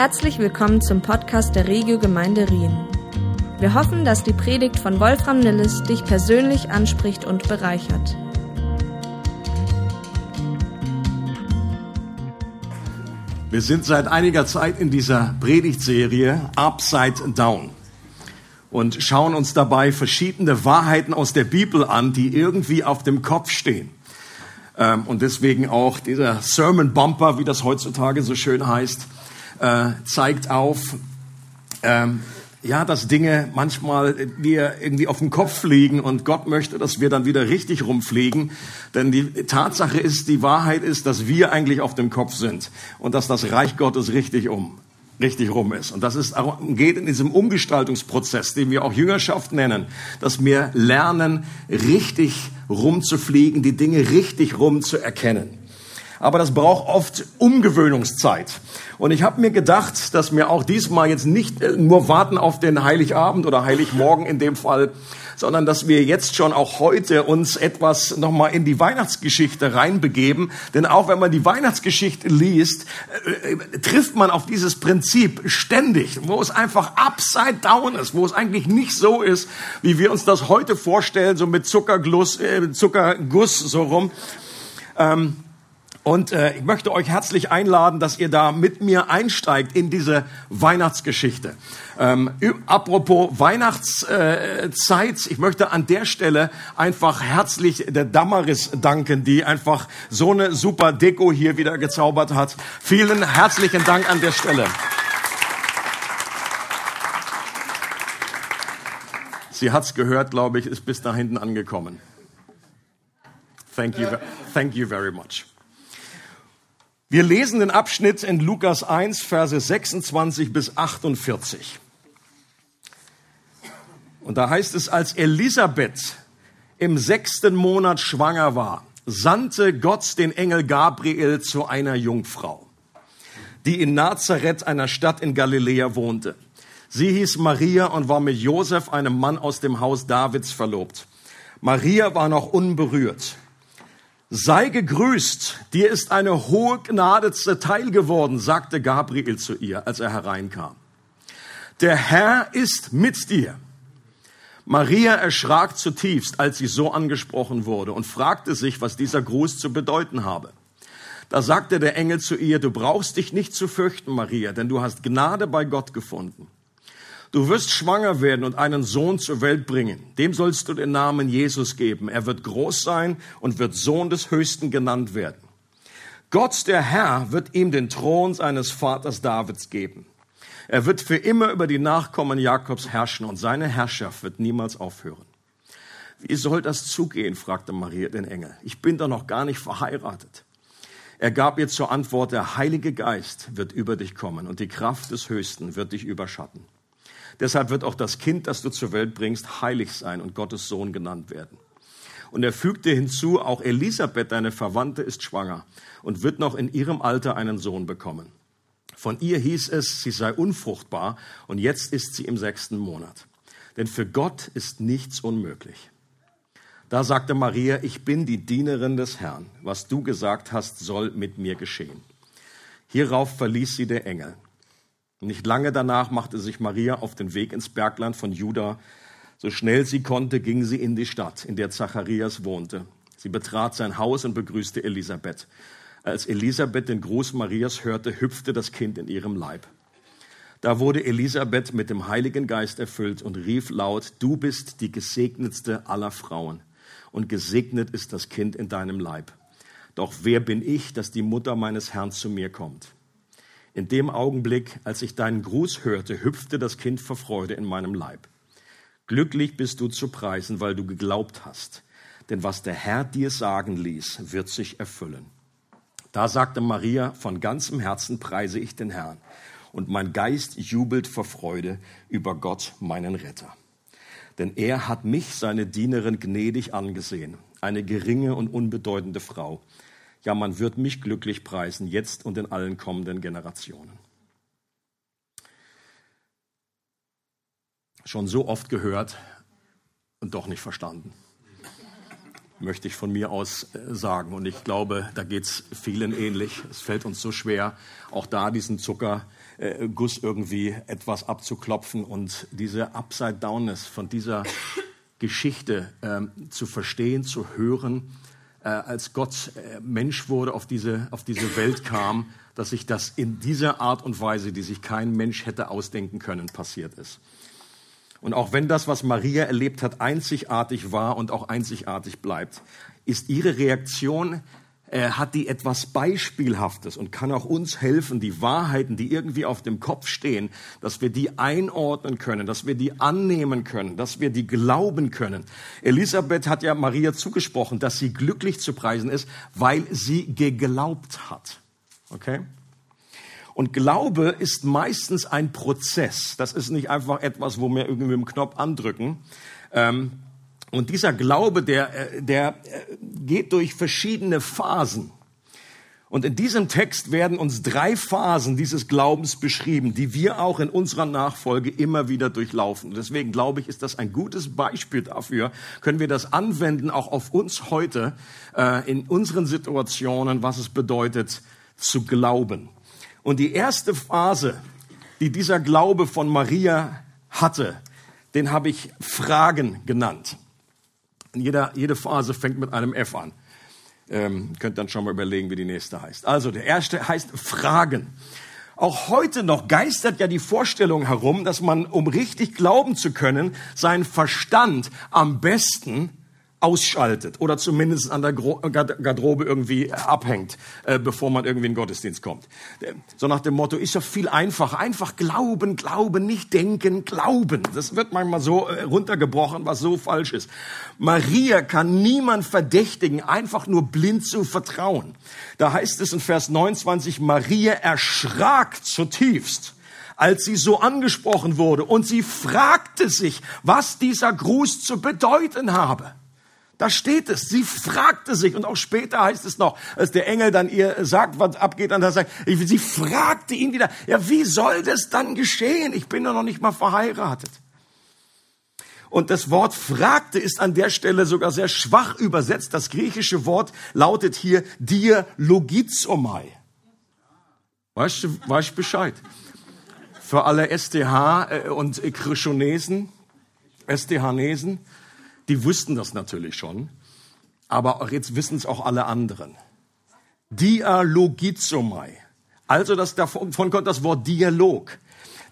Herzlich willkommen zum Podcast der Regio Gemeinde Rien. Wir hoffen, dass die Predigt von Wolfram Nilles dich persönlich anspricht und bereichert. Wir sind seit einiger Zeit in dieser Predigtserie Upside Down und schauen uns dabei verschiedene Wahrheiten aus der Bibel an, die irgendwie auf dem Kopf stehen. Ähm, und deswegen auch dieser Sermon Bumper, wie das heutzutage so schön heißt, äh, zeigt auf, ähm, ja, dass Dinge manchmal wir irgendwie auf den Kopf fliegen und Gott möchte, dass wir dann wieder richtig rumfliegen. Denn die Tatsache ist, die Wahrheit ist, dass wir eigentlich auf dem Kopf sind und dass das Reich Gottes richtig um richtig rum ist. Und das ist, geht in diesem Umgestaltungsprozess, den wir auch Jüngerschaft nennen, dass wir lernen, richtig rumzufliegen, die Dinge richtig rum zu erkennen aber das braucht oft Umgewöhnungszeit. Und ich habe mir gedacht, dass wir auch diesmal jetzt nicht äh, nur warten auf den Heiligabend oder Heiligmorgen in dem Fall, sondern dass wir jetzt schon auch heute uns etwas nochmal in die Weihnachtsgeschichte reinbegeben. Denn auch wenn man die Weihnachtsgeschichte liest, äh, äh, trifft man auf dieses Prinzip ständig, wo es einfach upside down ist, wo es eigentlich nicht so ist, wie wir uns das heute vorstellen, so mit Zuckerguss, äh, Zuckerguss so rum. Ähm, und äh, ich möchte euch herzlich einladen, dass ihr da mit mir einsteigt in diese Weihnachtsgeschichte. Ähm, apropos Weihnachtszeit, ich möchte an der Stelle einfach herzlich der Damaris danken, die einfach so eine super Deko hier wieder gezaubert hat. Vielen herzlichen Dank an der Stelle. Sie hat's gehört, glaube ich, ist bis da hinten angekommen. Thank you, thank you very much. Wir lesen den Abschnitt in Lukas 1, Verse 26 bis 48. Und da heißt es, als Elisabeth im sechsten Monat schwanger war, sandte Gott den Engel Gabriel zu einer Jungfrau, die in Nazareth, einer Stadt in Galiläa, wohnte. Sie hieß Maria und war mit Josef, einem Mann aus dem Haus Davids, verlobt. Maria war noch unberührt Sei gegrüßt, dir ist eine hohe Gnade zuteil geworden, sagte Gabriel zu ihr, als er hereinkam. Der Herr ist mit dir. Maria erschrak zutiefst, als sie so angesprochen wurde und fragte sich, was dieser Gruß zu bedeuten habe. Da sagte der Engel zu ihr, du brauchst dich nicht zu fürchten, Maria, denn du hast Gnade bei Gott gefunden. Du wirst schwanger werden und einen Sohn zur Welt bringen. Dem sollst du den Namen Jesus geben. Er wird groß sein und wird Sohn des Höchsten genannt werden. Gott, der Herr, wird ihm den Thron seines Vaters Davids geben. Er wird für immer über die Nachkommen Jakobs herrschen und seine Herrschaft wird niemals aufhören. Wie soll das zugehen? fragte Maria den Engel. Ich bin doch noch gar nicht verheiratet. Er gab ihr zur Antwort, der Heilige Geist wird über dich kommen und die Kraft des Höchsten wird dich überschatten. Deshalb wird auch das Kind, das du zur Welt bringst, heilig sein und Gottes Sohn genannt werden. Und er fügte hinzu, auch Elisabeth, deine Verwandte, ist schwanger und wird noch in ihrem Alter einen Sohn bekommen. Von ihr hieß es, sie sei unfruchtbar und jetzt ist sie im sechsten Monat. Denn für Gott ist nichts unmöglich. Da sagte Maria, ich bin die Dienerin des Herrn. Was du gesagt hast, soll mit mir geschehen. Hierauf verließ sie der Engel. Nicht lange danach machte sich Maria auf den Weg ins Bergland von Juda. So schnell sie konnte, ging sie in die Stadt, in der Zacharias wohnte. Sie betrat sein Haus und begrüßte Elisabeth. Als Elisabeth den Gruß Marias hörte, hüpfte das Kind in ihrem Leib. Da wurde Elisabeth mit dem Heiligen Geist erfüllt und rief laut, du bist die gesegnetste aller Frauen und gesegnet ist das Kind in deinem Leib. Doch wer bin ich, dass die Mutter meines Herrn zu mir kommt? In dem Augenblick, als ich deinen Gruß hörte, hüpfte das Kind vor Freude in meinem Leib. Glücklich bist du zu preisen, weil du geglaubt hast. Denn was der Herr dir sagen ließ, wird sich erfüllen. Da sagte Maria, von ganzem Herzen preise ich den Herrn. Und mein Geist jubelt vor Freude über Gott, meinen Retter. Denn er hat mich, seine Dienerin, gnädig angesehen, eine geringe und unbedeutende Frau ja, man wird mich glücklich preisen, jetzt und in allen kommenden Generationen. Schon so oft gehört und doch nicht verstanden. möchte ich von mir aus äh, sagen. Und ich glaube, da geht's vielen ähnlich. Es fällt uns so schwer, auch da diesen Zuckerguss irgendwie etwas abzuklopfen und diese Upside-Downness von dieser Geschichte ähm, zu verstehen, zu hören, äh, als Gott äh, Mensch wurde, auf diese, auf diese Welt kam, dass sich das in dieser Art und Weise, die sich kein Mensch hätte ausdenken können, passiert ist. Und auch wenn das, was Maria erlebt hat, einzigartig war und auch einzigartig bleibt, ist ihre Reaktion, äh, hat die etwas Beispielhaftes und kann auch uns helfen, die Wahrheiten, die irgendwie auf dem Kopf stehen, dass wir die einordnen können, dass wir die annehmen können, dass wir die glauben können. Elisabeth hat ja Maria zugesprochen, dass sie glücklich zu preisen ist, weil sie geglaubt hat. Okay? Und Glaube ist meistens ein Prozess. Das ist nicht einfach etwas, wo wir irgendwie mit dem Knopf andrücken. Ähm, und dieser Glaube, der, äh, der äh, geht durch verschiedene Phasen. Und in diesem Text werden uns drei Phasen dieses Glaubens beschrieben, die wir auch in unserer Nachfolge immer wieder durchlaufen. Und deswegen glaube ich, ist das ein gutes Beispiel dafür. Können wir das anwenden, auch auf uns heute, äh, in unseren Situationen, was es bedeutet, zu glauben. Und die erste Phase, die dieser Glaube von Maria hatte, den habe ich Fragen genannt. Jeder, jede Phase fängt mit einem F an. Ähm, könnt dann schon mal überlegen, wie die nächste heißt. Also der erste heißt Fragen. Auch heute noch geistert ja die Vorstellung herum, dass man, um richtig glauben zu können, seinen Verstand am besten ausschaltet oder zumindest an der Garderobe irgendwie abhängt, äh, bevor man irgendwie in den Gottesdienst kommt. So nach dem Motto, ist ja viel einfacher. Einfach glauben, glauben, nicht denken, glauben. Das wird manchmal so äh, runtergebrochen, was so falsch ist. Maria kann niemand verdächtigen, einfach nur blind zu vertrauen. Da heißt es in Vers 29, Maria erschrak zutiefst als sie so angesprochen wurde und sie fragte sich, was dieser Gruß zu bedeuten habe. Da steht es. Sie fragte sich und auch später heißt es noch, als der Engel dann ihr sagt, was abgeht, dann sagt, sie fragte ihn wieder, ja, wie soll das dann geschehen? Ich bin doch noch nicht mal verheiratet. Und das Wort fragte ist an der Stelle sogar sehr schwach übersetzt. Das griechische Wort lautet hier dialogizomai. Weißt du, weißt Bescheid? Für alle STH äh, und Krischonesen, STH-Nesen, die wussten das natürlich schon, aber jetzt wissen es auch alle anderen. Dialogizomai. Also das, davon kommt das Wort Dialog.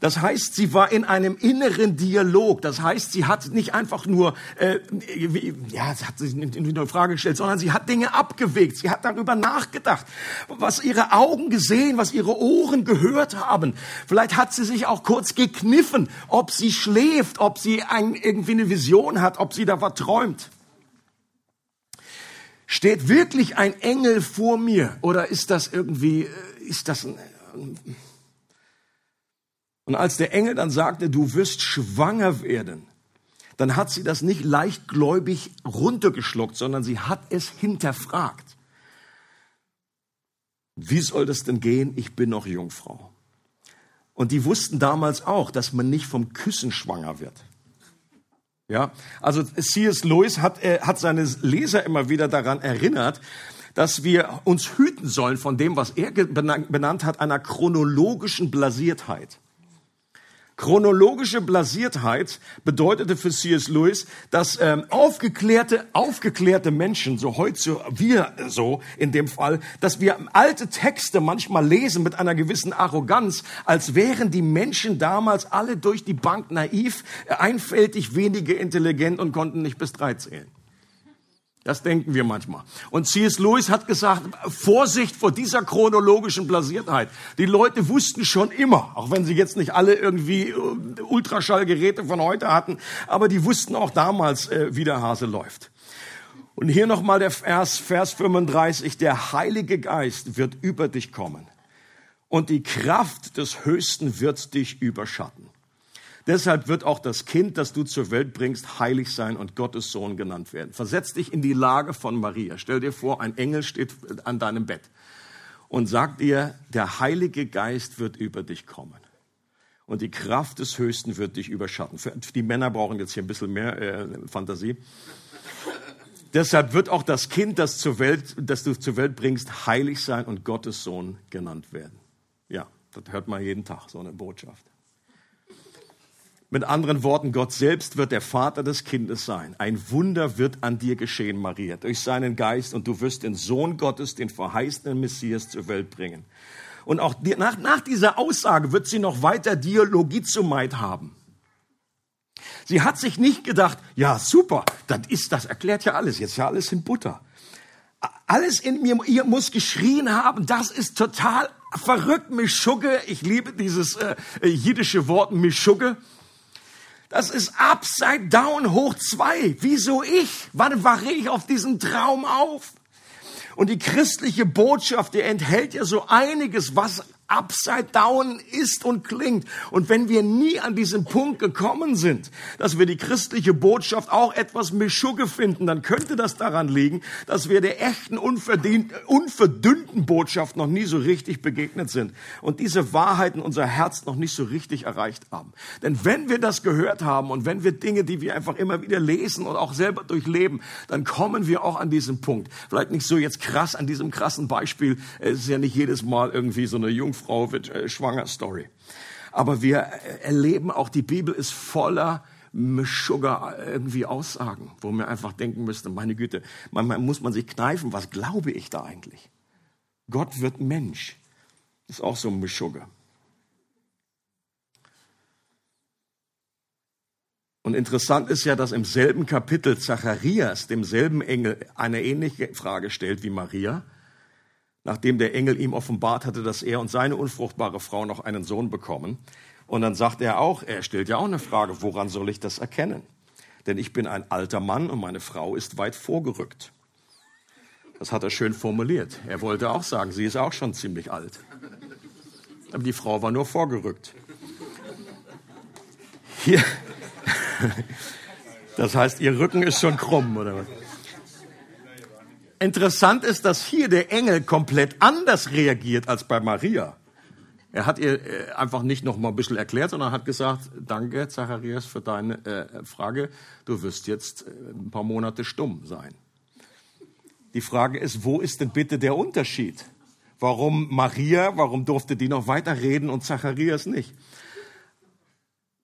Das heißt, sie war in einem inneren Dialog. Das heißt, sie hat nicht einfach nur, äh, ja, sie hat sich eine Frage gestellt, sondern sie hat Dinge abgewegt. Sie hat darüber nachgedacht, was ihre Augen gesehen, was ihre Ohren gehört haben. Vielleicht hat sie sich auch kurz gekniffen, ob sie schläft, ob sie ein, irgendwie eine Vision hat, ob sie da was träumt. Steht wirklich ein Engel vor mir oder ist das irgendwie, äh, ist das ein, und als der Engel dann sagte, du wirst schwanger werden, dann hat sie das nicht leichtgläubig runtergeschluckt, sondern sie hat es hinterfragt. Wie soll das denn gehen? Ich bin noch Jungfrau. Und die wussten damals auch, dass man nicht vom Küssen schwanger wird. Ja, also C.S. Lewis hat, äh, hat seine Leser immer wieder daran erinnert, dass wir uns hüten sollen von dem, was er benannt hat, einer chronologischen Blasiertheit. Chronologische Blasiertheit bedeutete für C.S. Lewis, dass ähm, aufgeklärte, aufgeklärte Menschen, so heute wir so in dem Fall, dass wir alte Texte manchmal lesen mit einer gewissen Arroganz, als wären die Menschen damals alle durch die Bank naiv, einfältig, wenige intelligent und konnten nicht bis drei zählen. Das denken wir manchmal. Und C.S. Lewis hat gesagt, Vorsicht vor dieser chronologischen Blasiertheit. Die Leute wussten schon immer, auch wenn sie jetzt nicht alle irgendwie äh, Ultraschallgeräte von heute hatten, aber die wussten auch damals, äh, wie der Hase läuft. Und hier nochmal der Vers, Vers 35, der Heilige Geist wird über dich kommen und die Kraft des Höchsten wird dich überschatten. Deshalb wird auch das Kind, das du zur Welt bringst, heilig sein und Gottes Sohn genannt werden. Versetz dich in die Lage von Maria. Stell dir vor, ein Engel steht an deinem Bett und sagt dir, der Heilige Geist wird über dich kommen. Und die Kraft des Höchsten wird dich überschatten. Für die Männer brauchen jetzt hier ein bisschen mehr äh, Fantasie. Deshalb wird auch das Kind, das, zur Welt, das du zur Welt bringst, heilig sein und Gottes Sohn genannt werden. Ja, das hört man jeden Tag, so eine Botschaft. Mit anderen Worten, Gott selbst wird der Vater des Kindes sein. Ein Wunder wird an dir geschehen, Maria, durch seinen Geist und du wirst den Sohn Gottes, den verheißenen Messias zur Welt bringen. Und auch nach, nach dieser Aussage wird sie noch weiter Dialogizumait haben. Sie hat sich nicht gedacht, ja super, das ist, das erklärt ja alles, jetzt ja alles in Butter. Alles in mir, ihr muss geschrien haben, das ist total verrückt, Mischugge. Ich liebe dieses äh, jiddische Wort Mischugge. Das ist upside down hoch zwei. Wieso ich? Wann wache ich auf diesen Traum auf? Und die christliche Botschaft, die enthält ja so einiges, was upside down ist und klingt. Und wenn wir nie an diesen Punkt gekommen sind, dass wir die christliche Botschaft auch etwas Mischugge finden, dann könnte das daran liegen, dass wir der echten, unverdünnten Botschaft noch nie so richtig begegnet sind und diese Wahrheiten unser Herz noch nicht so richtig erreicht haben. Denn wenn wir das gehört haben und wenn wir Dinge, die wir einfach immer wieder lesen und auch selber durchleben, dann kommen wir auch an diesen Punkt. Vielleicht nicht so jetzt krass an diesem krassen Beispiel. Es ist ja nicht jedes Mal irgendwie so eine Jungfrau Frau wird äh, schwanger Story. Aber wir äh, erleben auch, die Bibel ist voller Sugar äh, irgendwie Aussagen, wo wir einfach denken müsste, meine Güte, manchmal muss man sich kneifen, was glaube ich da eigentlich? Gott wird Mensch. ist auch so ein Mischugge. Und interessant ist ja, dass im selben Kapitel Zacharias demselben Engel eine ähnliche Frage stellt wie Maria nachdem der Engel ihm offenbart hatte, dass er und seine unfruchtbare Frau noch einen Sohn bekommen. Und dann sagt er auch, er stellt ja auch eine Frage, woran soll ich das erkennen? Denn ich bin ein alter Mann und meine Frau ist weit vorgerückt. Das hat er schön formuliert. Er wollte auch sagen, sie ist auch schon ziemlich alt. Aber die Frau war nur vorgerückt. Hier, das heißt, ihr Rücken ist schon krumm, oder was? Interessant ist, dass hier der Engel komplett anders reagiert als bei Maria. Er hat ihr äh, einfach nicht noch mal ein bisschen erklärt, sondern hat gesagt, danke Zacharias für deine äh, Frage, du wirst jetzt äh, ein paar Monate stumm sein. Die Frage ist, wo ist denn bitte der Unterschied? Warum Maria, warum durfte die noch weiter reden und Zacharias nicht?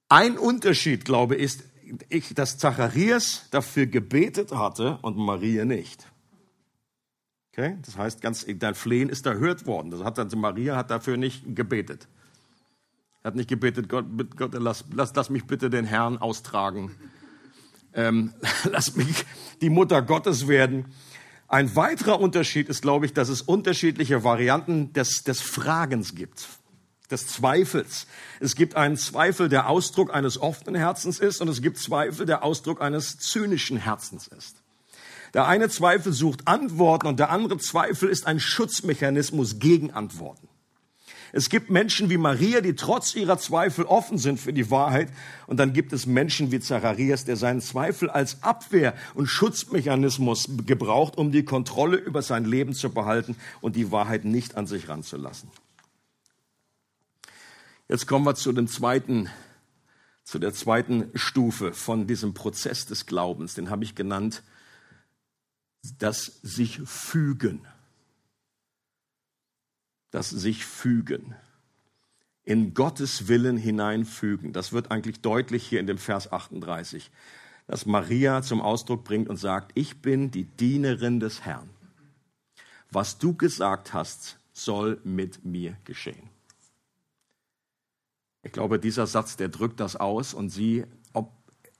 Ein Unterschied, glaube ich, ist, dass Zacharias dafür gebetet hatte und Maria nicht. Okay? Das heißt, ganz, dein Flehen ist erhört worden. Das hat also Maria hat dafür nicht gebetet. Hat nicht gebetet, Gott, Gott lass, lass, lass mich bitte den Herrn austragen. Ähm, lass mich die Mutter Gottes werden. Ein weiterer Unterschied ist, glaube ich, dass es unterschiedliche Varianten des, des Fragens gibt, des Zweifels. Es gibt einen Zweifel, der Ausdruck eines offenen Herzens ist, und es gibt Zweifel, der Ausdruck eines zynischen Herzens ist. Der eine Zweifel sucht Antworten und der andere Zweifel ist ein Schutzmechanismus gegen Antworten. Es gibt Menschen wie Maria, die trotz ihrer Zweifel offen sind für die Wahrheit. Und dann gibt es Menschen wie Zacharias, der seinen Zweifel als Abwehr und Schutzmechanismus gebraucht, um die Kontrolle über sein Leben zu behalten und die Wahrheit nicht an sich ranzulassen. Jetzt kommen wir zu dem zweiten, zu der zweiten Stufe von diesem Prozess des Glaubens. Den habe ich genannt, das sich fügen. Das sich fügen. In Gottes Willen hineinfügen. Das wird eigentlich deutlich hier in dem Vers 38, dass Maria zum Ausdruck bringt und sagt, ich bin die Dienerin des Herrn. Was du gesagt hast, soll mit mir geschehen. Ich glaube, dieser Satz, der drückt das aus und sie,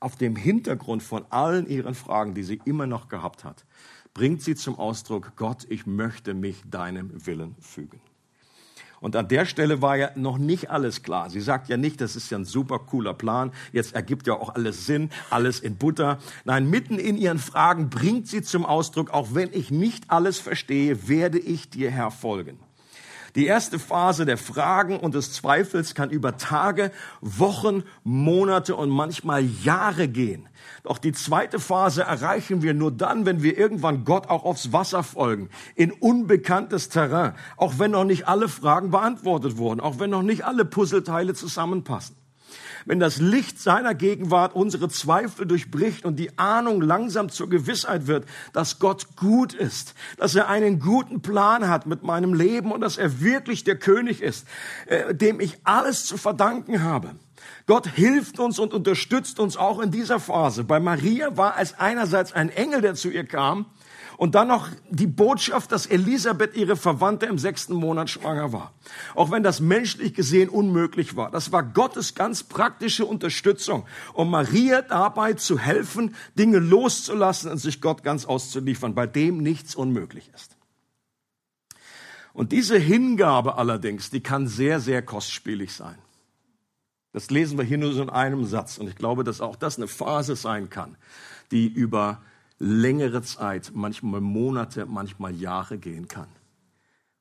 auf dem Hintergrund von allen ihren Fragen, die sie immer noch gehabt hat, bringt sie zum Ausdruck, Gott, ich möchte mich deinem Willen fügen. Und an der Stelle war ja noch nicht alles klar. Sie sagt ja nicht, das ist ja ein super cooler Plan, jetzt ergibt ja auch alles Sinn, alles in Butter. Nein, mitten in ihren Fragen bringt sie zum Ausdruck, auch wenn ich nicht alles verstehe, werde ich dir Herr folgen. Die erste Phase der Fragen und des Zweifels kann über Tage, Wochen, Monate und manchmal Jahre gehen. Doch die zweite Phase erreichen wir nur dann, wenn wir irgendwann Gott auch aufs Wasser folgen, in unbekanntes Terrain, auch wenn noch nicht alle Fragen beantwortet wurden, auch wenn noch nicht alle Puzzleteile zusammenpassen. Wenn das Licht seiner Gegenwart unsere Zweifel durchbricht und die Ahnung langsam zur Gewissheit wird, dass Gott gut ist, dass er einen guten Plan hat mit meinem Leben und dass er wirklich der König ist, äh, dem ich alles zu verdanken habe. Gott hilft uns und unterstützt uns auch in dieser Phase. Bei Maria war es einerseits ein Engel, der zu ihr kam, und dann noch die Botschaft, dass Elisabeth, ihre Verwandte, im sechsten Monat schwanger war. Auch wenn das menschlich gesehen unmöglich war. Das war Gottes ganz praktische Unterstützung, um Maria dabei zu helfen, Dinge loszulassen und sich Gott ganz auszuliefern, bei dem nichts unmöglich ist. Und diese Hingabe allerdings, die kann sehr, sehr kostspielig sein. Das lesen wir hier nur so in einem Satz. Und ich glaube, dass auch das eine Phase sein kann, die über längere Zeit, manchmal Monate, manchmal Jahre gehen kann.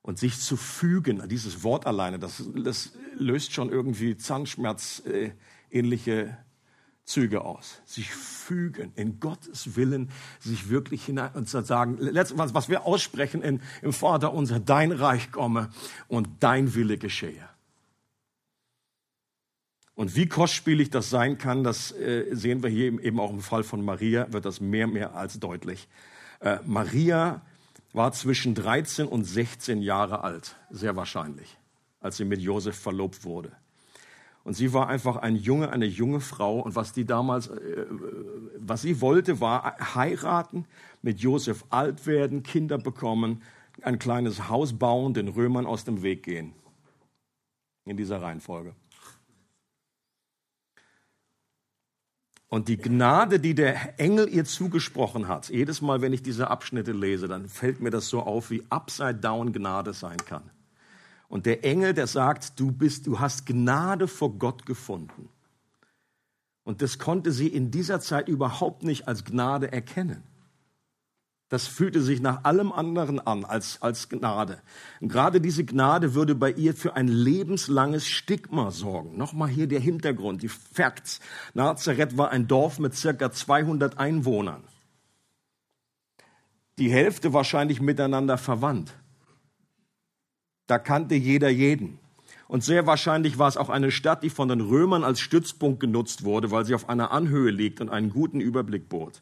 Und sich zu fügen, dieses Wort alleine, das, das löst schon irgendwie Zahnschmerz äh, Züge aus. Sich fügen, in Gottes Willen, sich wirklich hinein und zu sagen, was, was wir aussprechen in, im Vater unser, dein Reich komme und dein Wille geschehe. Und wie kostspielig das sein kann, das äh, sehen wir hier eben auch im Fall von Maria, wird das mehr, mehr als deutlich. Äh, Maria war zwischen 13 und 16 Jahre alt, sehr wahrscheinlich, als sie mit Josef verlobt wurde. Und sie war einfach ein Junge, eine junge Frau. Und was die damals, äh, was sie wollte, war heiraten, mit Josef alt werden, Kinder bekommen, ein kleines Haus bauen, den Römern aus dem Weg gehen. In dieser Reihenfolge. Und die Gnade, die der Engel ihr zugesprochen hat, jedes Mal, wenn ich diese Abschnitte lese, dann fällt mir das so auf, wie upside down Gnade sein kann. Und der Engel, der sagt, du bist, du hast Gnade vor Gott gefunden. Und das konnte sie in dieser Zeit überhaupt nicht als Gnade erkennen das fühlte sich nach allem anderen an als, als Gnade. Und gerade diese Gnade würde bei ihr für ein lebenslanges Stigma sorgen. Nochmal hier der Hintergrund, die Facts. Nazareth war ein Dorf mit circa 200 Einwohnern. Die Hälfte wahrscheinlich miteinander verwandt. Da kannte jeder jeden. Und sehr wahrscheinlich war es auch eine Stadt, die von den Römern als Stützpunkt genutzt wurde, weil sie auf einer Anhöhe liegt und einen guten Überblick bot.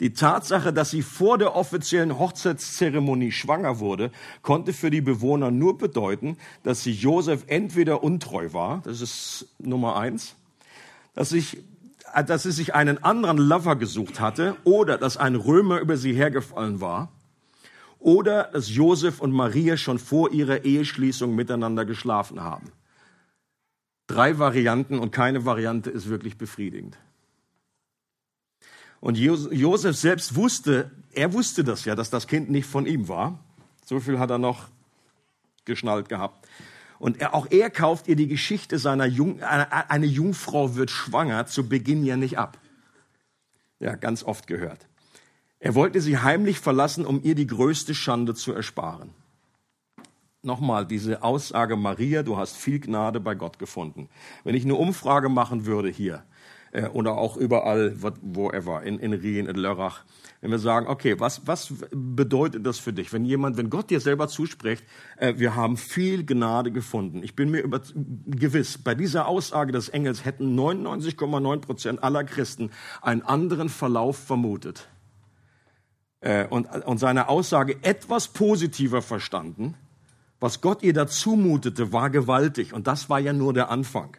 Die Tatsache, dass sie vor der offiziellen Hochzeitszeremonie schwanger wurde, konnte für die Bewohner nur bedeuten, dass sie Josef entweder untreu war, das ist Nummer eins, dass, ich, dass sie sich einen anderen Lover gesucht hatte oder dass ein Römer über sie hergefallen war oder dass Josef und Maria schon vor ihrer Eheschließung miteinander geschlafen haben. Drei Varianten und keine Variante ist wirklich befriedigend. Und Josef selbst wusste, er wusste das ja, dass das Kind nicht von ihm war. So viel hat er noch geschnallt gehabt. Und er, auch er kauft ihr die Geschichte seiner Jung, eine, eine Jungfrau wird schwanger zu Beginn ja nicht ab. Ja, ganz oft gehört. Er wollte sie heimlich verlassen, um ihr die größte Schande zu ersparen. Nochmal diese Aussage, Maria, du hast viel Gnade bei Gott gefunden. Wenn ich eine Umfrage machen würde hier, oder auch überall, wo er war, in, in Rien, in Lörrach. Wenn wir sagen, okay, was, was bedeutet das für dich? Wenn jemand, wenn Gott dir selber zuspricht, äh, wir haben viel Gnade gefunden. Ich bin mir über, gewiss, bei dieser Aussage des Engels hätten 99,9 Prozent aller Christen einen anderen Verlauf vermutet. Äh, und, und seine Aussage etwas positiver verstanden. Was Gott ihr dazu mutete, war gewaltig. Und das war ja nur der Anfang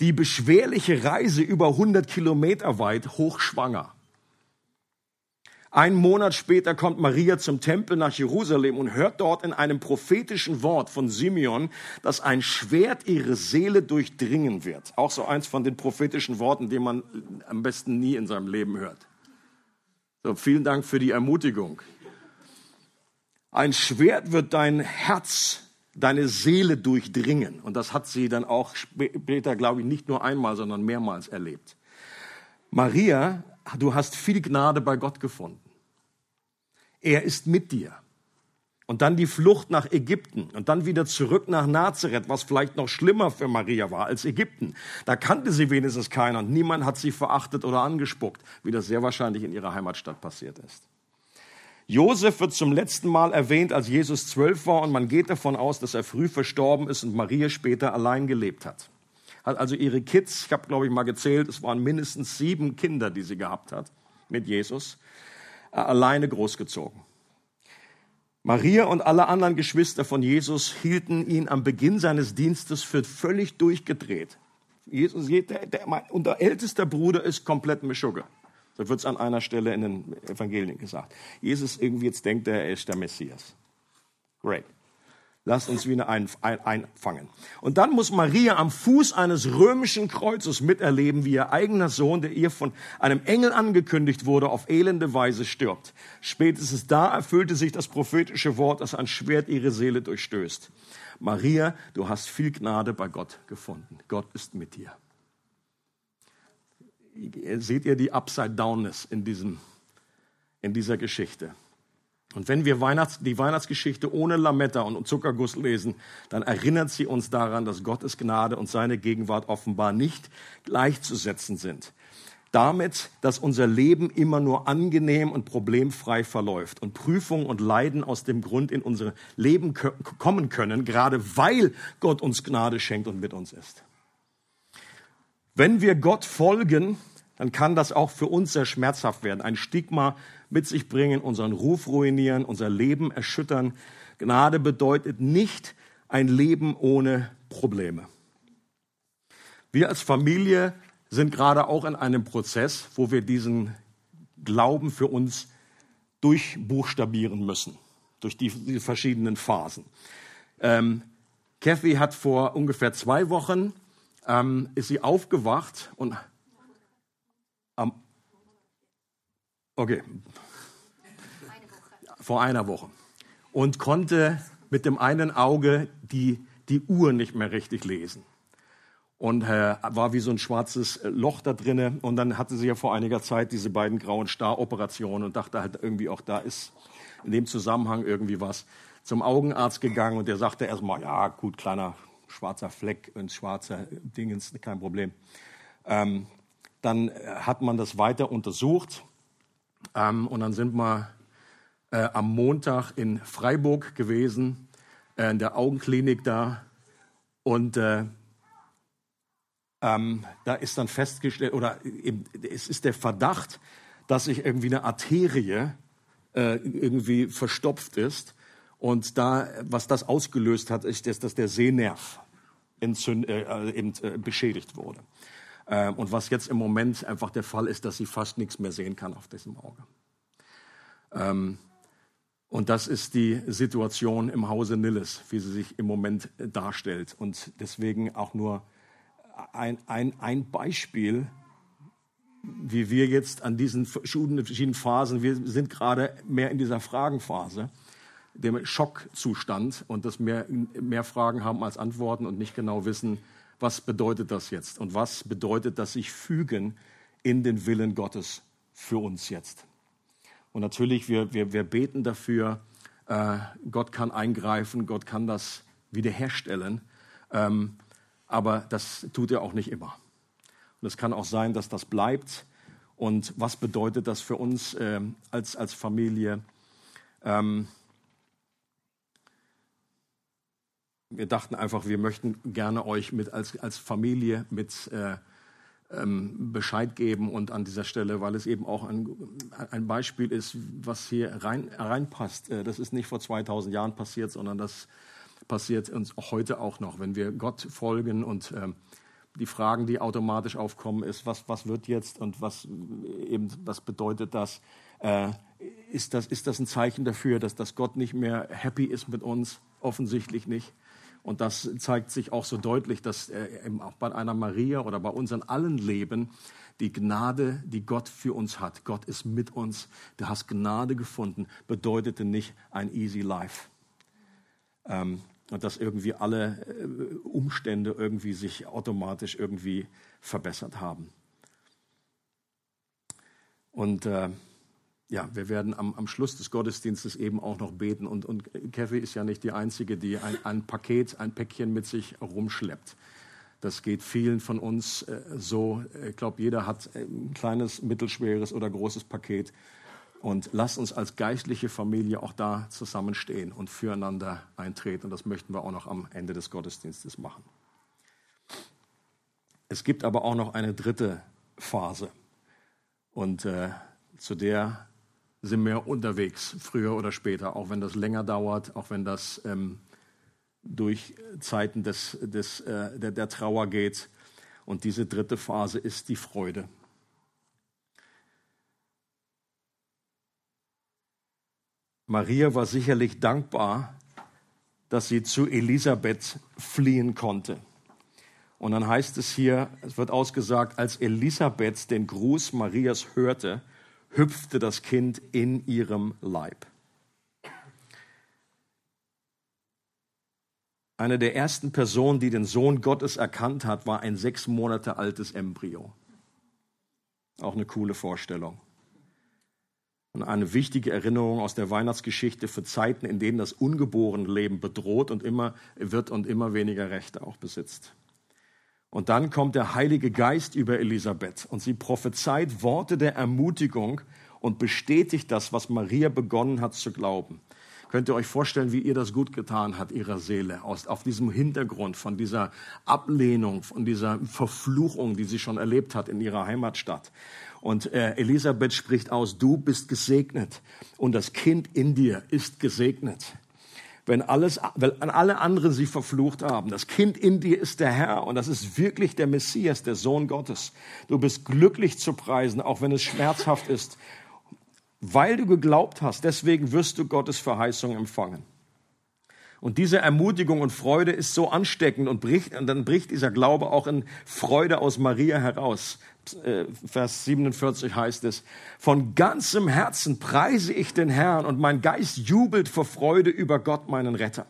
die beschwerliche Reise über 100 Kilometer weit hochschwanger. Ein Monat später kommt Maria zum Tempel nach Jerusalem und hört dort in einem prophetischen Wort von Simeon, dass ein Schwert ihre Seele durchdringen wird. Auch so eins von den prophetischen Worten, die man am besten nie in seinem Leben hört. So, vielen Dank für die Ermutigung. Ein Schwert wird dein Herz deine Seele durchdringen. Und das hat sie dann auch später, glaube ich, nicht nur einmal, sondern mehrmals erlebt. Maria, du hast viel Gnade bei Gott gefunden. Er ist mit dir. Und dann die Flucht nach Ägypten und dann wieder zurück nach Nazareth, was vielleicht noch schlimmer für Maria war als Ägypten. Da kannte sie wenigstens keiner und niemand hat sie verachtet oder angespuckt, wie das sehr wahrscheinlich in ihrer Heimatstadt passiert ist. Josef wird zum letzten Mal erwähnt, als Jesus zwölf war und man geht davon aus, dass er früh verstorben ist und Maria später allein gelebt hat. hat also ihre Kids, ich habe glaube ich mal gezählt, es waren mindestens sieben Kinder, die sie gehabt hat mit Jesus, äh, alleine großgezogen. Maria und alle anderen Geschwister von Jesus hielten ihn am Beginn seines Dienstes für völlig durchgedreht. Jesus, der, der, unser ältester Bruder ist komplett Mischugge. So wird es an einer Stelle in den Evangelien gesagt. Jesus irgendwie jetzt denkt, er ist der Messias. Great. Lasst uns wieder ein, ein, einfangen. Und dann muss Maria am Fuß eines römischen Kreuzes miterleben, wie ihr eigener Sohn, der ihr von einem Engel angekündigt wurde, auf elende Weise stirbt. Spätestens da erfüllte sich das prophetische Wort, dass ein Schwert ihre Seele durchstößt. Maria, du hast viel Gnade bei Gott gefunden. Gott ist mit dir. Seht ihr die Upside-Downness in, diesem, in dieser Geschichte? Und wenn wir Weihnachts-, die Weihnachtsgeschichte ohne Lametta und Zuckerguss lesen, dann erinnert sie uns daran, dass Gottes Gnade und seine Gegenwart offenbar nicht gleichzusetzen sind. Damit, dass unser Leben immer nur angenehm und problemfrei verläuft und Prüfungen und Leiden aus dem Grund in unser Leben kommen können, gerade weil Gott uns Gnade schenkt und mit uns ist. Wenn wir Gott folgen, dann kann das auch für uns sehr schmerzhaft werden. Ein Stigma mit sich bringen, unseren Ruf ruinieren, unser Leben erschüttern. Gnade bedeutet nicht ein Leben ohne Probleme. Wir als Familie sind gerade auch in einem Prozess, wo wir diesen Glauben für uns durchbuchstabieren müssen, durch die, die verschiedenen Phasen. Ähm, Kathy hat vor ungefähr zwei Wochen ähm, ist sie aufgewacht und Okay. Vor einer Woche. Und konnte mit dem einen Auge die, die Uhr nicht mehr richtig lesen. Und äh, war wie so ein schwarzes Loch da drinnen. Und dann hatte sie ja vor einiger Zeit diese beiden grauen Staroperationen und dachte halt irgendwie auch, da ist in dem Zusammenhang irgendwie was. Zum Augenarzt gegangen und der sagte erstmal, ja gut, kleiner schwarzer Fleck, ein schwarzer Dingens, kein Problem. Ähm, dann hat man das weiter untersucht ähm, und dann sind wir äh, am Montag in Freiburg gewesen, äh, in der Augenklinik da. Und äh, ähm, da ist dann festgestellt, oder eben, es ist der Verdacht, dass sich irgendwie eine Arterie äh, irgendwie verstopft ist. Und da, was das ausgelöst hat, ist, dass der Sehnerv entzünd, äh, äh, eben, beschädigt wurde. Ähm, und was jetzt im Moment einfach der Fall ist, dass sie fast nichts mehr sehen kann auf diesem Auge. Ähm, und das ist die Situation im Hause Nilles, wie sie sich im Moment äh, darstellt. Und deswegen auch nur ein, ein, ein Beispiel, wie wir jetzt an diesen verschiedenen Phasen, wir sind gerade mehr in dieser Fragenphase, dem Schockzustand und dass wir mehr Fragen haben als Antworten und nicht genau wissen, was bedeutet das jetzt und was bedeutet das sich fügen in den Willen Gottes für uns jetzt. Und natürlich, wir, wir, wir beten dafür, äh, Gott kann eingreifen, Gott kann das wiederherstellen, ähm, aber das tut er auch nicht immer. Und es kann auch sein, dass das bleibt. Und was bedeutet das für uns äh, als, als Familie? Ähm, wir dachten einfach, wir möchten gerne euch mit als, als Familie mit äh, ähm, Bescheid geben und an dieser Stelle, weil es eben auch ein, ein Beispiel ist, was hier rein, reinpasst. Äh, das ist nicht vor 2000 Jahren passiert, sondern das passiert uns heute auch noch, wenn wir Gott folgen und ähm, die Fragen, die automatisch aufkommen, ist, was, was wird jetzt und was, eben, was bedeutet das? Äh, ist das? Ist das ein Zeichen dafür, dass, dass Gott nicht mehr happy ist mit uns? Offensichtlich nicht. Und das zeigt sich auch so deutlich, dass äh, auch bei einer Maria oder bei uns in allen Leben die Gnade, die Gott für uns hat. Gott ist mit uns. Du hast Gnade gefunden, bedeutete nicht ein easy life. Ähm, und dass irgendwie alle äh, Umstände irgendwie sich automatisch irgendwie verbessert haben. Und äh, ja, wir werden am, am Schluss des Gottesdienstes eben auch noch beten. Und, und Kathy ist ja nicht die Einzige, die ein, ein Paket, ein Päckchen mit sich rumschleppt. Das geht vielen von uns äh, so. Ich glaube, jeder hat ein kleines, mittelschweres oder großes Paket. Und lasst uns als geistliche Familie auch da zusammenstehen und füreinander eintreten. Und das möchten wir auch noch am Ende des Gottesdienstes machen. Es gibt aber auch noch eine dritte Phase. Und äh, zu der sind wir unterwegs, früher oder später, auch wenn das länger dauert, auch wenn das ähm, durch Zeiten des, des, äh, der, der Trauer geht. Und diese dritte Phase ist die Freude. Maria war sicherlich dankbar, dass sie zu Elisabeth fliehen konnte. Und dann heißt es hier, es wird ausgesagt, als Elisabeth den Gruß Marias hörte, hüpfte das Kind in ihrem Leib. Eine der ersten Personen, die den Sohn Gottes erkannt hat, war ein sechs Monate altes Embryo. Auch eine coole Vorstellung. Und eine wichtige Erinnerung aus der Weihnachtsgeschichte für Zeiten, in denen das ungeborene Leben bedroht und immer wird und immer weniger Rechte auch besitzt. Und dann kommt der Heilige Geist über Elisabeth und sie prophezeit Worte der Ermutigung und bestätigt das, was Maria begonnen hat zu glauben. Könnt ihr euch vorstellen, wie ihr das gut getan hat, ihrer Seele, aus, auf diesem Hintergrund von dieser Ablehnung, von dieser Verfluchung, die sie schon erlebt hat in ihrer Heimatstadt. Und äh, Elisabeth spricht aus, du bist gesegnet und das Kind in dir ist gesegnet wenn alles, wenn alle anderen sie verflucht haben. Das Kind in dir ist der Herr und das ist wirklich der Messias, der Sohn Gottes. Du bist glücklich zu preisen, auch wenn es schmerzhaft ist, weil du geglaubt hast. Deswegen wirst du Gottes Verheißung empfangen. Und diese Ermutigung und Freude ist so ansteckend und bricht, und dann bricht dieser Glaube auch in Freude aus Maria heraus. Äh, Vers 47 heißt es, von ganzem Herzen preise ich den Herrn und mein Geist jubelt vor Freude über Gott, meinen Retter.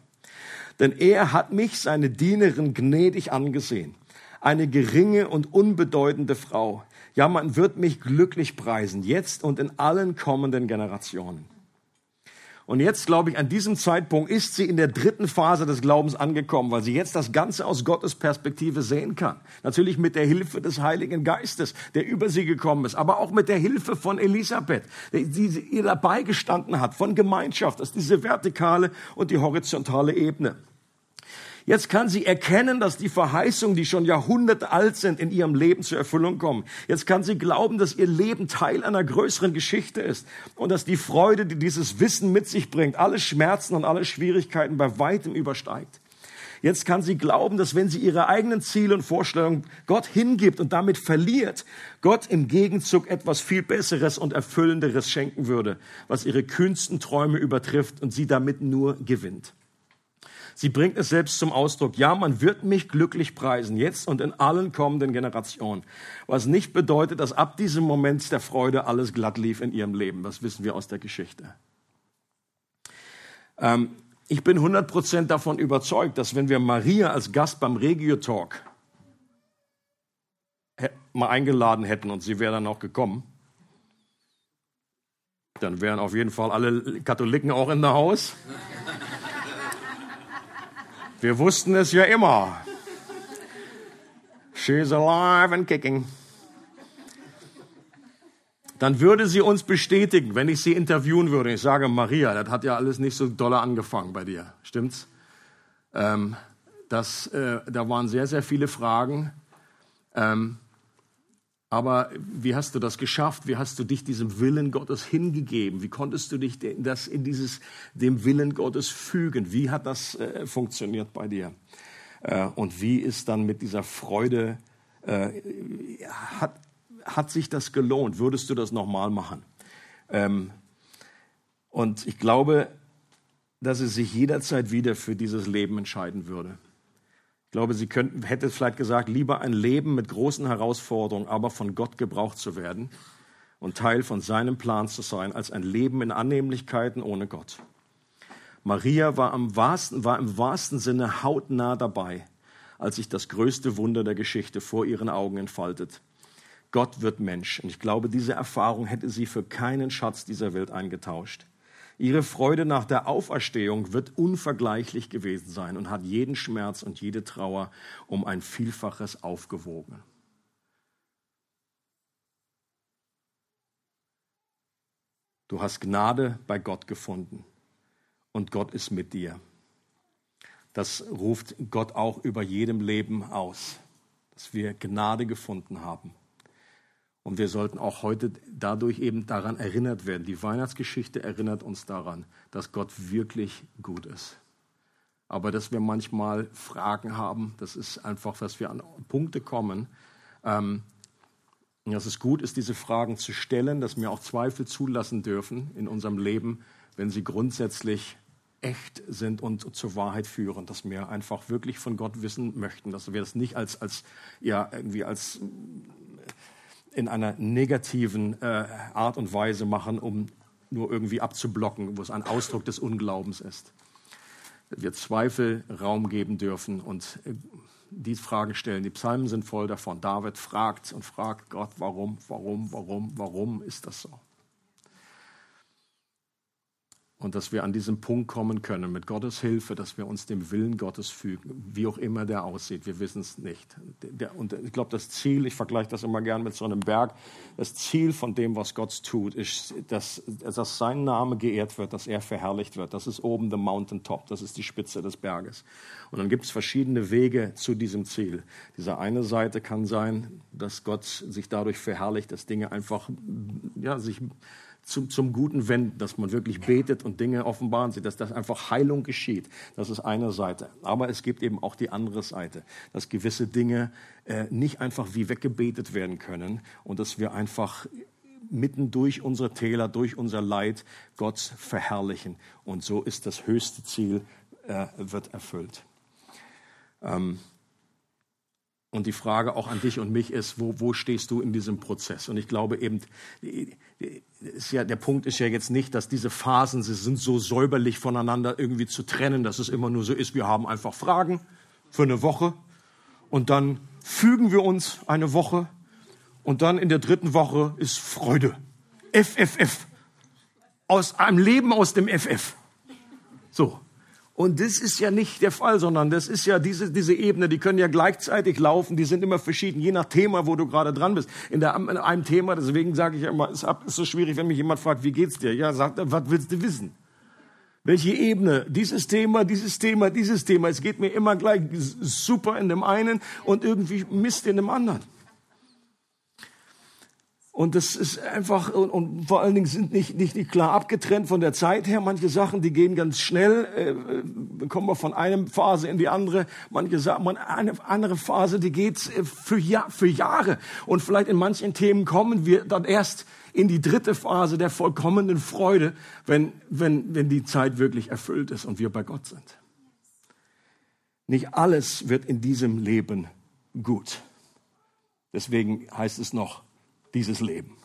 Denn er hat mich, seine Dienerin, gnädig angesehen. Eine geringe und unbedeutende Frau. Ja, man wird mich glücklich preisen, jetzt und in allen kommenden Generationen. Und jetzt, glaube ich, an diesem Zeitpunkt ist sie in der dritten Phase des Glaubens angekommen, weil sie jetzt das Ganze aus Gottes Perspektive sehen kann. Natürlich mit der Hilfe des Heiligen Geistes, der über sie gekommen ist, aber auch mit der Hilfe von Elisabeth, die ihr dabei gestanden hat, von Gemeinschaft, das ist diese vertikale und die horizontale Ebene. Jetzt kann sie erkennen, dass die Verheißungen, die schon Jahrhunderte alt sind, in ihrem Leben zur Erfüllung kommen. Jetzt kann sie glauben, dass ihr Leben Teil einer größeren Geschichte ist und dass die Freude, die dieses Wissen mit sich bringt, alle Schmerzen und alle Schwierigkeiten bei weitem übersteigt. Jetzt kann sie glauben, dass wenn sie ihre eigenen Ziele und Vorstellungen Gott hingibt und damit verliert, Gott im Gegenzug etwas viel Besseres und Erfüllenderes schenken würde, was ihre kühnsten Träume übertrifft und sie damit nur gewinnt. Sie bringt es selbst zum Ausdruck. Ja, man wird mich glücklich preisen, jetzt und in allen kommenden Generationen. Was nicht bedeutet, dass ab diesem Moment der Freude alles glatt lief in ihrem Leben. Das wissen wir aus der Geschichte. Ähm, ich bin 100% davon überzeugt, dass wenn wir Maria als Gast beim Regio Talk mal eingeladen hätten und sie wäre dann auch gekommen, dann wären auf jeden Fall alle Katholiken auch in der Haus. Wir wussten es ja immer. She's alive and kicking. Dann würde sie uns bestätigen, wenn ich sie interviewen würde. Ich sage, Maria, das hat ja alles nicht so dolle angefangen bei dir. Stimmt's? Ähm, das, äh, da waren sehr, sehr viele Fragen. Ähm, aber wie hast du das geschafft? Wie hast du dich diesem Willen Gottes hingegeben? Wie konntest du dich das in dieses, dem Willen Gottes fügen? Wie hat das äh, funktioniert bei dir? Äh, und wie ist dann mit dieser Freude, äh, hat, hat sich das gelohnt? Würdest du das nochmal machen? Ähm, und ich glaube, dass es sich jederzeit wieder für dieses Leben entscheiden würde. Ich glaube, sie könnten, hätte vielleicht gesagt, lieber ein Leben mit großen Herausforderungen, aber von Gott gebraucht zu werden und Teil von seinem Plan zu sein, als ein Leben in Annehmlichkeiten ohne Gott. Maria war, am wahrsten, war im wahrsten Sinne hautnah dabei, als sich das größte Wunder der Geschichte vor ihren Augen entfaltet. Gott wird Mensch. Und ich glaube, diese Erfahrung hätte sie für keinen Schatz dieser Welt eingetauscht. Ihre Freude nach der Auferstehung wird unvergleichlich gewesen sein und hat jeden Schmerz und jede Trauer um ein Vielfaches aufgewogen. Du hast Gnade bei Gott gefunden und Gott ist mit dir. Das ruft Gott auch über jedem Leben aus. dass wir Gnade gefunden haben. Und wir sollten auch heute dadurch eben daran erinnert werden. Die Weihnachtsgeschichte erinnert uns daran, dass Gott wirklich gut ist. Aber dass wir manchmal Fragen haben, das ist einfach, dass wir an Punkte kommen, ähm, dass es gut ist, diese Fragen zu stellen, dass wir auch Zweifel zulassen dürfen in unserem Leben, wenn sie grundsätzlich echt sind und zur Wahrheit führen, dass wir einfach wirklich von Gott wissen möchten, dass wir das nicht als, als ja, irgendwie als in einer negativen äh, Art und Weise machen, um nur irgendwie abzublocken, wo es ein Ausdruck des Unglaubens ist. Wir Zweifel Raum geben dürfen und äh, die Fragen stellen. Die Psalmen sind voll davon. David fragt und fragt Gott, warum, warum, warum, warum ist das so? Und dass wir an diesen Punkt kommen können, mit Gottes Hilfe, dass wir uns dem Willen Gottes fügen, wie auch immer der aussieht. Wir wissen es nicht. und ich glaube, das Ziel, ich vergleiche das immer gern mit so einem Berg, das Ziel von dem, was Gott tut, ist, dass, dass sein Name geehrt wird, dass er verherrlicht wird. Das ist oben the mountain top, das ist die Spitze des Berges. Und dann gibt es verschiedene Wege zu diesem Ziel. Diese eine Seite kann sein, dass Gott sich dadurch verherrlicht, dass Dinge einfach ja, sich zum, zum Guten wenden, dass man wirklich betet und Dinge offenbaren sieht, dass das einfach Heilung geschieht. Das ist eine Seite. Aber es gibt eben auch die andere Seite, dass gewisse Dinge äh, nicht einfach wie weggebetet werden können und dass wir einfach mitten durch unsere Täler, durch unser Leid Gott verherrlichen. Und so ist das höchste Ziel, äh, wird erfüllt. Ähm, und die Frage auch an dich und mich ist, wo, wo stehst du in diesem Prozess? Und ich glaube eben, ist ja, der Punkt ist ja jetzt nicht, dass diese Phasen, sie sind so säuberlich voneinander irgendwie zu trennen, dass es immer nur so ist, wir haben einfach Fragen für eine Woche und dann fügen wir uns eine Woche und dann in der dritten Woche ist Freude. FFF. Aus einem Leben aus dem FF. So. Und das ist ja nicht der Fall, sondern das ist ja diese, diese Ebene, die können ja gleichzeitig laufen, die sind immer verschieden, je nach Thema, wo du gerade dran bist. In, der, in einem Thema, deswegen sage ich ja immer, es ist so schwierig, wenn mich jemand fragt, wie geht's dir? Ja, sagt er, was willst du wissen? Welche Ebene? Dieses Thema, dieses Thema, dieses Thema. Es geht mir immer gleich super in dem einen und irgendwie Mist in dem anderen. Und das ist einfach, und, und, vor allen Dingen sind nicht, nicht, nicht klar abgetrennt von der Zeit her. Manche Sachen, die gehen ganz schnell, äh, kommen wir von einer Phase in die andere. Manche Sachen, eine andere Phase, die geht äh, für, Jahr, für Jahre. Und vielleicht in manchen Themen kommen wir dann erst in die dritte Phase der vollkommenen Freude, wenn, wenn, wenn die Zeit wirklich erfüllt ist und wir bei Gott sind. Nicht alles wird in diesem Leben gut. Deswegen heißt es noch, dieses Leben.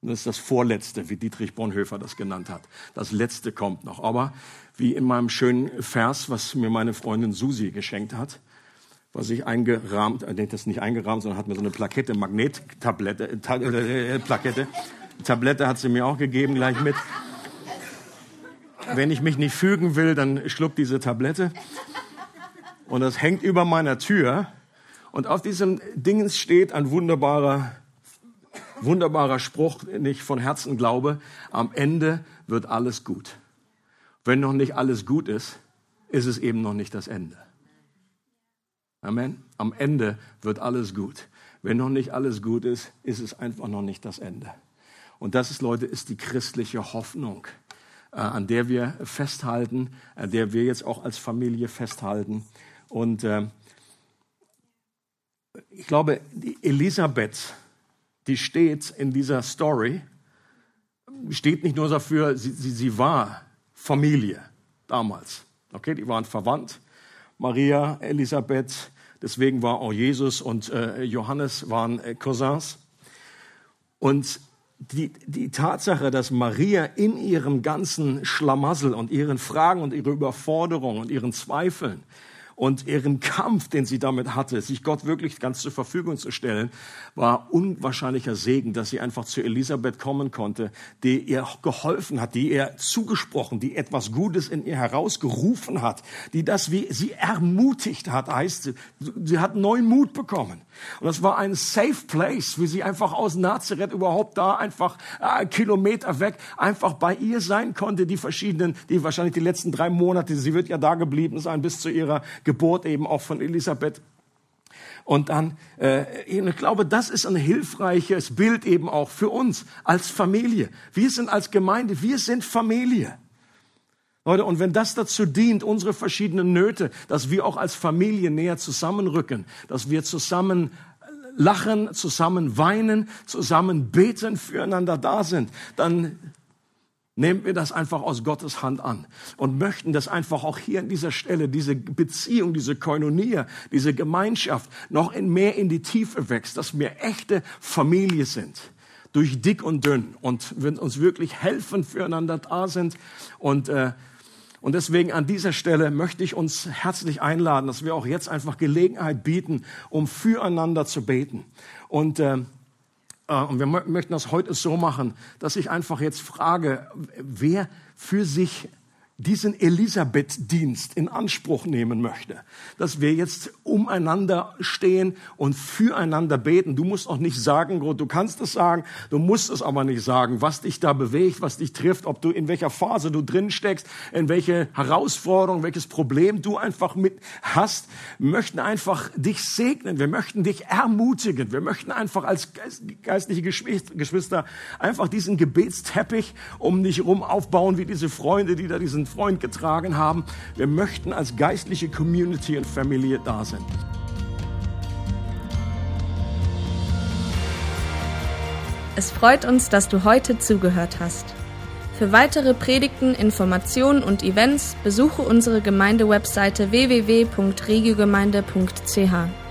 Das ist das Vorletzte, wie Dietrich Bonhoeffer das genannt hat. Das Letzte kommt noch. Aber wie in meinem schönen Vers, was mir meine Freundin Susi geschenkt hat, was ich eingerahmt, äh, das nicht eingerahmt, sondern hat mir so eine Plakette, Magnettablette, äh, äh, Plakette, Tablette hat sie mir auch gegeben, gleich mit. Wenn ich mich nicht fügen will, dann schluck diese Tablette. Und das hängt über meiner Tür. Und auf diesem Ding steht ein wunderbarer wunderbarer Spruch, den ich von Herzen glaube. Am Ende wird alles gut. Wenn noch nicht alles gut ist, ist es eben noch nicht das Ende. Amen. Am Ende wird alles gut. Wenn noch nicht alles gut ist, ist es einfach noch nicht das Ende. Und das ist, Leute, ist die christliche Hoffnung, äh, an der wir festhalten, an der wir jetzt auch als Familie festhalten. Und äh, ich glaube, Elisabeth, die steht in dieser Story, steht nicht nur dafür, sie, sie, sie war Familie damals. Okay, die waren verwandt. Maria, Elisabeth, deswegen war auch Jesus und äh, Johannes waren äh, Cousins. Und die, die Tatsache, dass Maria in ihrem ganzen Schlamassel und ihren Fragen und ihrer Überforderung und ihren Zweifeln und ihren Kampf, den sie damit hatte, sich Gott wirklich ganz zur Verfügung zu stellen, war unwahrscheinlicher Segen, dass sie einfach zu Elisabeth kommen konnte, die ihr geholfen hat, die ihr zugesprochen, die etwas Gutes in ihr herausgerufen hat, die das wie sie ermutigt hat, heißt sie. Sie hat neuen Mut bekommen. Und das war ein safe place, wie sie einfach aus Nazareth überhaupt da einfach äh, Kilometer weg einfach bei ihr sein konnte, die verschiedenen, die wahrscheinlich die letzten drei Monate, sie wird ja da geblieben sein bis zu ihrer Geburt eben auch von Elisabeth. Und dann, äh, ich glaube, das ist ein hilfreiches Bild eben auch für uns als Familie. Wir sind als Gemeinde, wir sind Familie. Leute, und wenn das dazu dient, unsere verschiedenen Nöte, dass wir auch als Familie näher zusammenrücken, dass wir zusammen lachen, zusammen weinen, zusammen beten, füreinander da sind, dann nehmen wir das einfach aus Gottes Hand an und möchten das einfach auch hier an dieser Stelle, diese Beziehung, diese Koinonia, diese Gemeinschaft noch in mehr in die Tiefe wächst, dass wir echte Familie sind durch dick und dünn und wenn uns wirklich helfen, füreinander da sind und äh, und deswegen an dieser Stelle möchte ich uns herzlich einladen, dass wir auch jetzt einfach Gelegenheit bieten, um füreinander zu beten. Und äh, und wir möchten das heute so machen, dass ich einfach jetzt frage, wer für sich diesen Elisabeth-Dienst in Anspruch nehmen möchte, dass wir jetzt umeinander stehen und füreinander beten. Du musst auch nicht sagen, du kannst es sagen, du musst es aber nicht sagen, was dich da bewegt, was dich trifft, ob du in welcher Phase du drin steckst, in welche Herausforderung, welches Problem du einfach mit hast. Wir möchten einfach dich segnen, wir möchten dich ermutigen, wir möchten einfach als geistliche Geschwister einfach diesen Gebetsteppich um dich herum aufbauen, wie diese Freunde, die da diesen Freund getragen haben. Wir möchten als geistliche Community und Familie da sein. Es freut uns, dass du heute zugehört hast. Für weitere Predigten, Informationen und Events besuche unsere Gemeindewebseite www.regiogemeinde.ch.